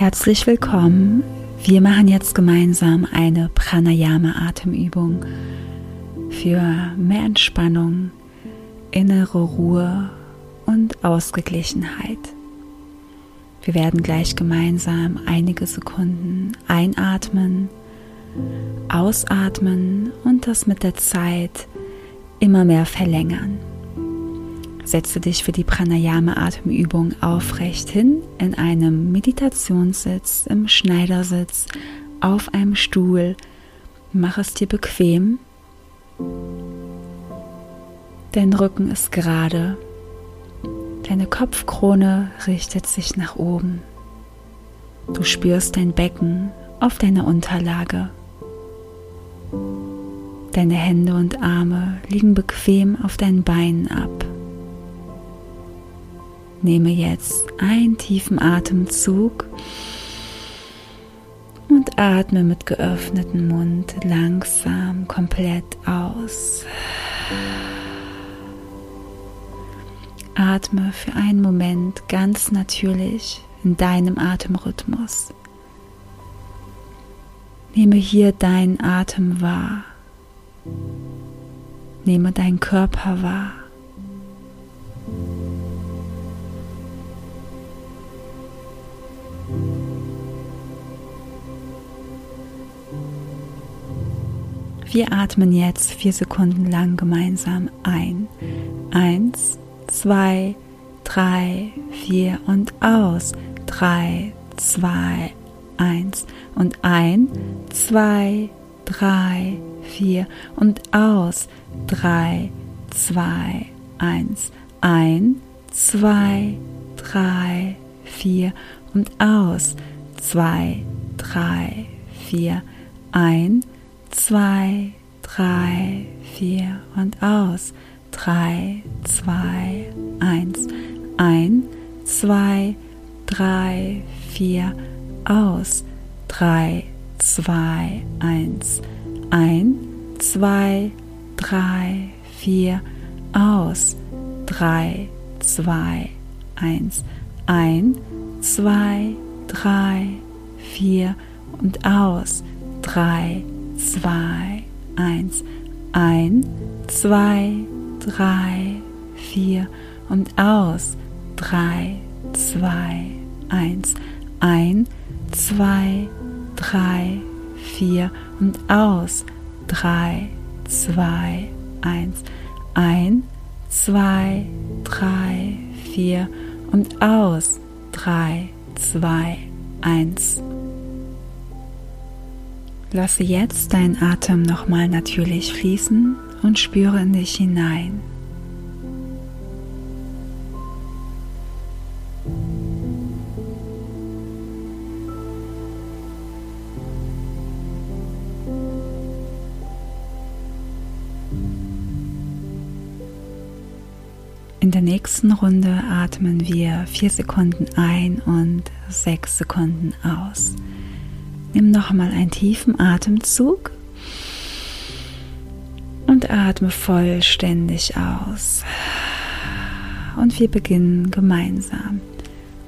Herzlich willkommen. Wir machen jetzt gemeinsam eine Pranayama-Atemübung für mehr Entspannung, innere Ruhe und Ausgeglichenheit. Wir werden gleich gemeinsam einige Sekunden einatmen, ausatmen und das mit der Zeit immer mehr verlängern. Setze dich für die Pranayama-Atemübung aufrecht hin in einem Meditationssitz, im Schneidersitz, auf einem Stuhl. Mach es dir bequem. Dein Rücken ist gerade. Deine Kopfkrone richtet sich nach oben. Du spürst dein Becken auf deiner Unterlage. Deine Hände und Arme liegen bequem auf deinen Beinen ab. Nehme jetzt einen tiefen Atemzug und atme mit geöffnetem Mund langsam komplett aus. Atme für einen Moment ganz natürlich in deinem Atemrhythmus. Nehme hier deinen Atem wahr. Nehme deinen Körper wahr. Wir atmen jetzt vier Sekunden lang gemeinsam ein. Eins, zwei, drei, vier und aus. Drei, zwei, eins und ein, zwei, drei, vier und aus. Drei, zwei, eins. Ein, zwei, drei, vier und aus. Zwei, drei, vier, ein, zwei, drei, vier und aus. Drei, zwei, eins. Ein, zwei, drei, vier, aus. Drei, zwei, eins. Ein, zwei, drei, vier, aus. Drei, zwei, eins. Ein, zwei, drei, vier und aus. Drei, zwei, eins, ein, zwei, drei, vier und aus, drei, zwei, eins, ein, zwei, drei, vier und aus, drei, zwei, eins, ein, zwei, drei, vier und aus, drei, zwei, eins. Lasse jetzt deinen Atem nochmal natürlich fließen und spüre in dich hinein. In der nächsten Runde atmen wir vier Sekunden ein und sechs Sekunden aus. Nimm nochmal einen tiefen Atemzug und atme vollständig aus. Und wir beginnen gemeinsam.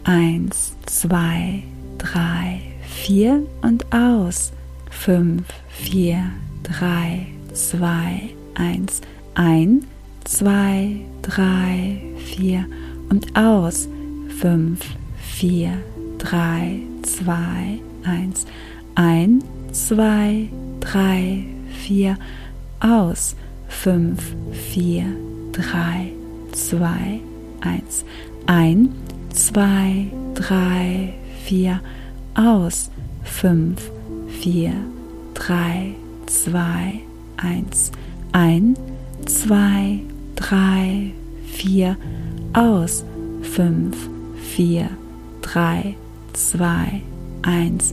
Eins, zwei, drei, vier und aus. Fünf, vier, drei, zwei, eins. Ein, zwei, drei, vier und aus. Fünf, vier, drei, zwei, eins. Ein, zwei, drei, vier, aus. Fünf, vier, drei, zwei, eins. Ein, zwei, drei, vier, aus. Fünf, vier, drei, zwei, eins. Ein, zwei, drei, vier, aus. Fünf, vier, drei, zwei, eins.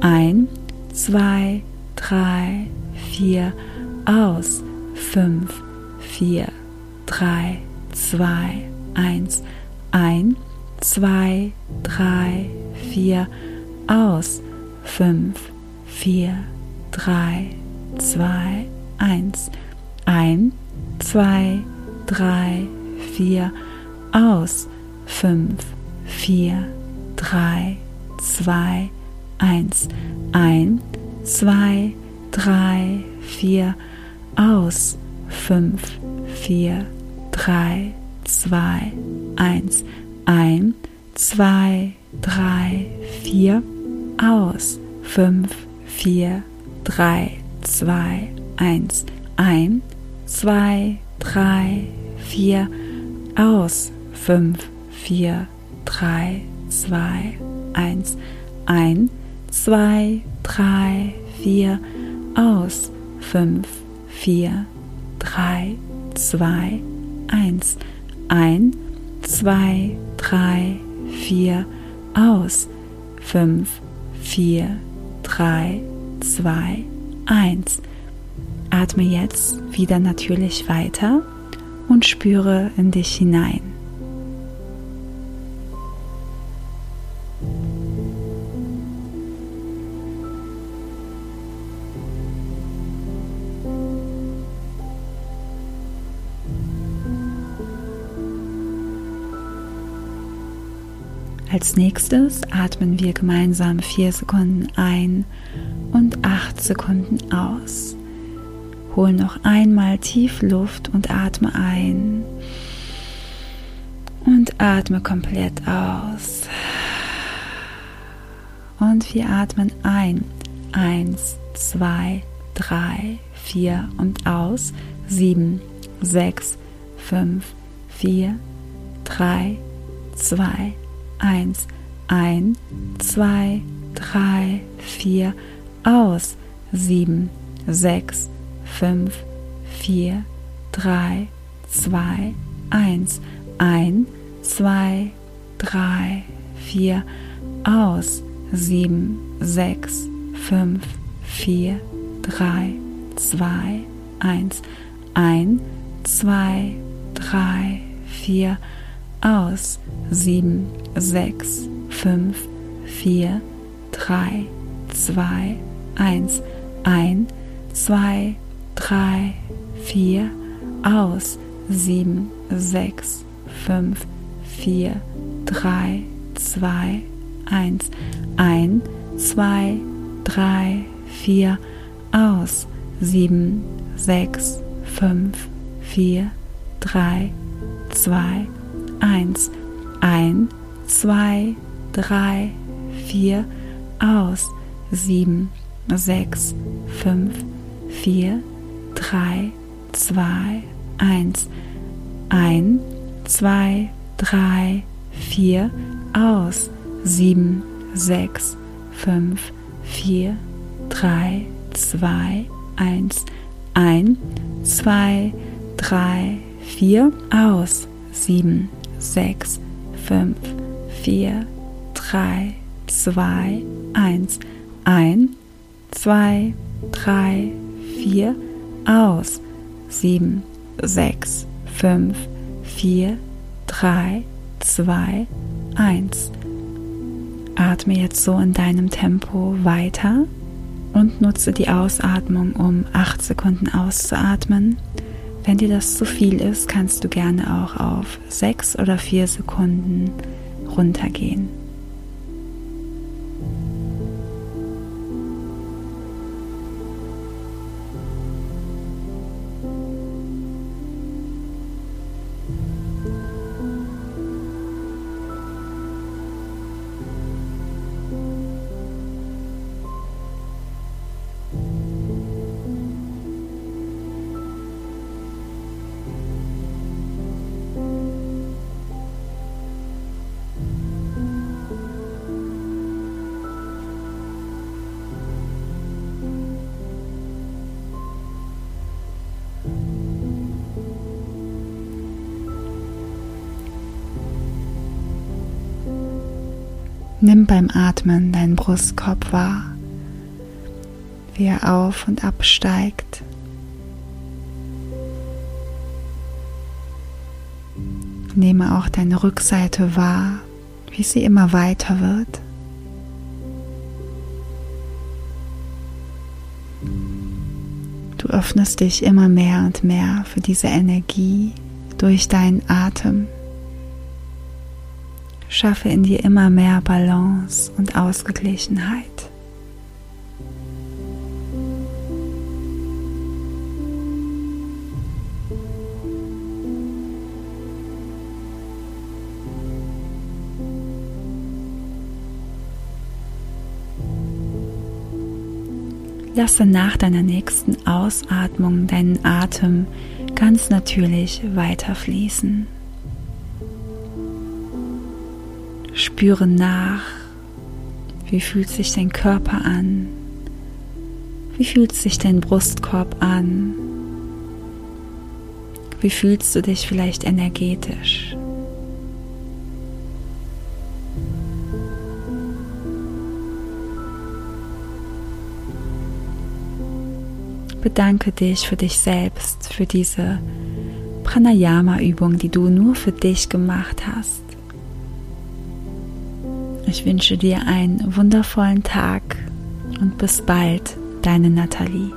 Ein, zwei, drei, vier, aus. Fünf, vier, drei, zwei, eins. Ein, zwei, drei, vier, aus. Fünf, vier, drei, zwei, eins. Ein, zwei, drei, vier, aus. Fünf, vier, drei, zwei, eins, ein, zwei, drei, vier, aus, fünf, vier, drei, zwei, eins, ein, zwei, drei, vier, aus, fünf, vier, drei, zwei, eins, ein, zwei, drei, vier, aus, fünf, vier, drei, zwei, eins, ein, zwei, drei, vier, aus, fünf, vier, drei, zwei, eins, ein, zwei, drei, vier, aus, fünf, vier, drei, zwei, eins. Atme jetzt wieder natürlich weiter und spüre in dich hinein. Als nächstes atmen wir gemeinsam vier Sekunden ein und acht Sekunden aus. Hol noch einmal tief Luft und atme ein und atme komplett aus. Und wir atmen ein. Eins, zwei, drei, vier und aus. Sieben, sechs, fünf, vier, drei, zwei, eins, ein, zwei, drei, vier, aus, sieben, sechs, fünf, vier, drei, zwei, eins, ein, zwei, drei, vier, aus, sieben, sechs, fünf, vier, drei, zwei, eins, ein, zwei, drei, vier, aus, sieben, sechs, fünf, vier, drei, zwei, eins, ein, zwei, drei, vier, aus, sieben, sechs, fünf, vier, drei, zwei, eins, ein, zwei, drei, vier, aus, sieben, sechs, fünf, vier, drei, zwei, eins, ein, zwei, drei, vier, aus, sieben, sechs, fünf, vier, drei, zwei, eins, ein, zwei, drei, vier, aus, sieben, sechs, fünf, vier, drei, zwei, eins, ein, zwei, drei, vier, aus, sieben, sechs, fünf, vier, drei, zwei, eins, ein, zwei, drei, vier, aus, sieben, sechs, fünf, vier, drei, zwei, eins. Atme jetzt so in deinem Tempo weiter und nutze die Ausatmung, um acht Sekunden auszuatmen. Wenn dir das zu viel ist, kannst du gerne auch auf sechs oder vier Sekunden runtergehen. Nimm beim Atmen deinen Brustkorb wahr, wie er auf und absteigt. Nehme auch deine Rückseite wahr, wie sie immer weiter wird. Du öffnest dich immer mehr und mehr für diese Energie durch deinen Atem. Schaffe in dir immer mehr Balance und Ausgeglichenheit. Lasse nach deiner nächsten Ausatmung deinen Atem ganz natürlich weiterfließen. Spüre nach, wie fühlt sich dein Körper an, wie fühlt sich dein Brustkorb an, wie fühlst du dich vielleicht energetisch. Bedanke dich für dich selbst, für diese Pranayama-Übung, die du nur für dich gemacht hast. Ich wünsche dir einen wundervollen Tag und bis bald, deine Nathalie.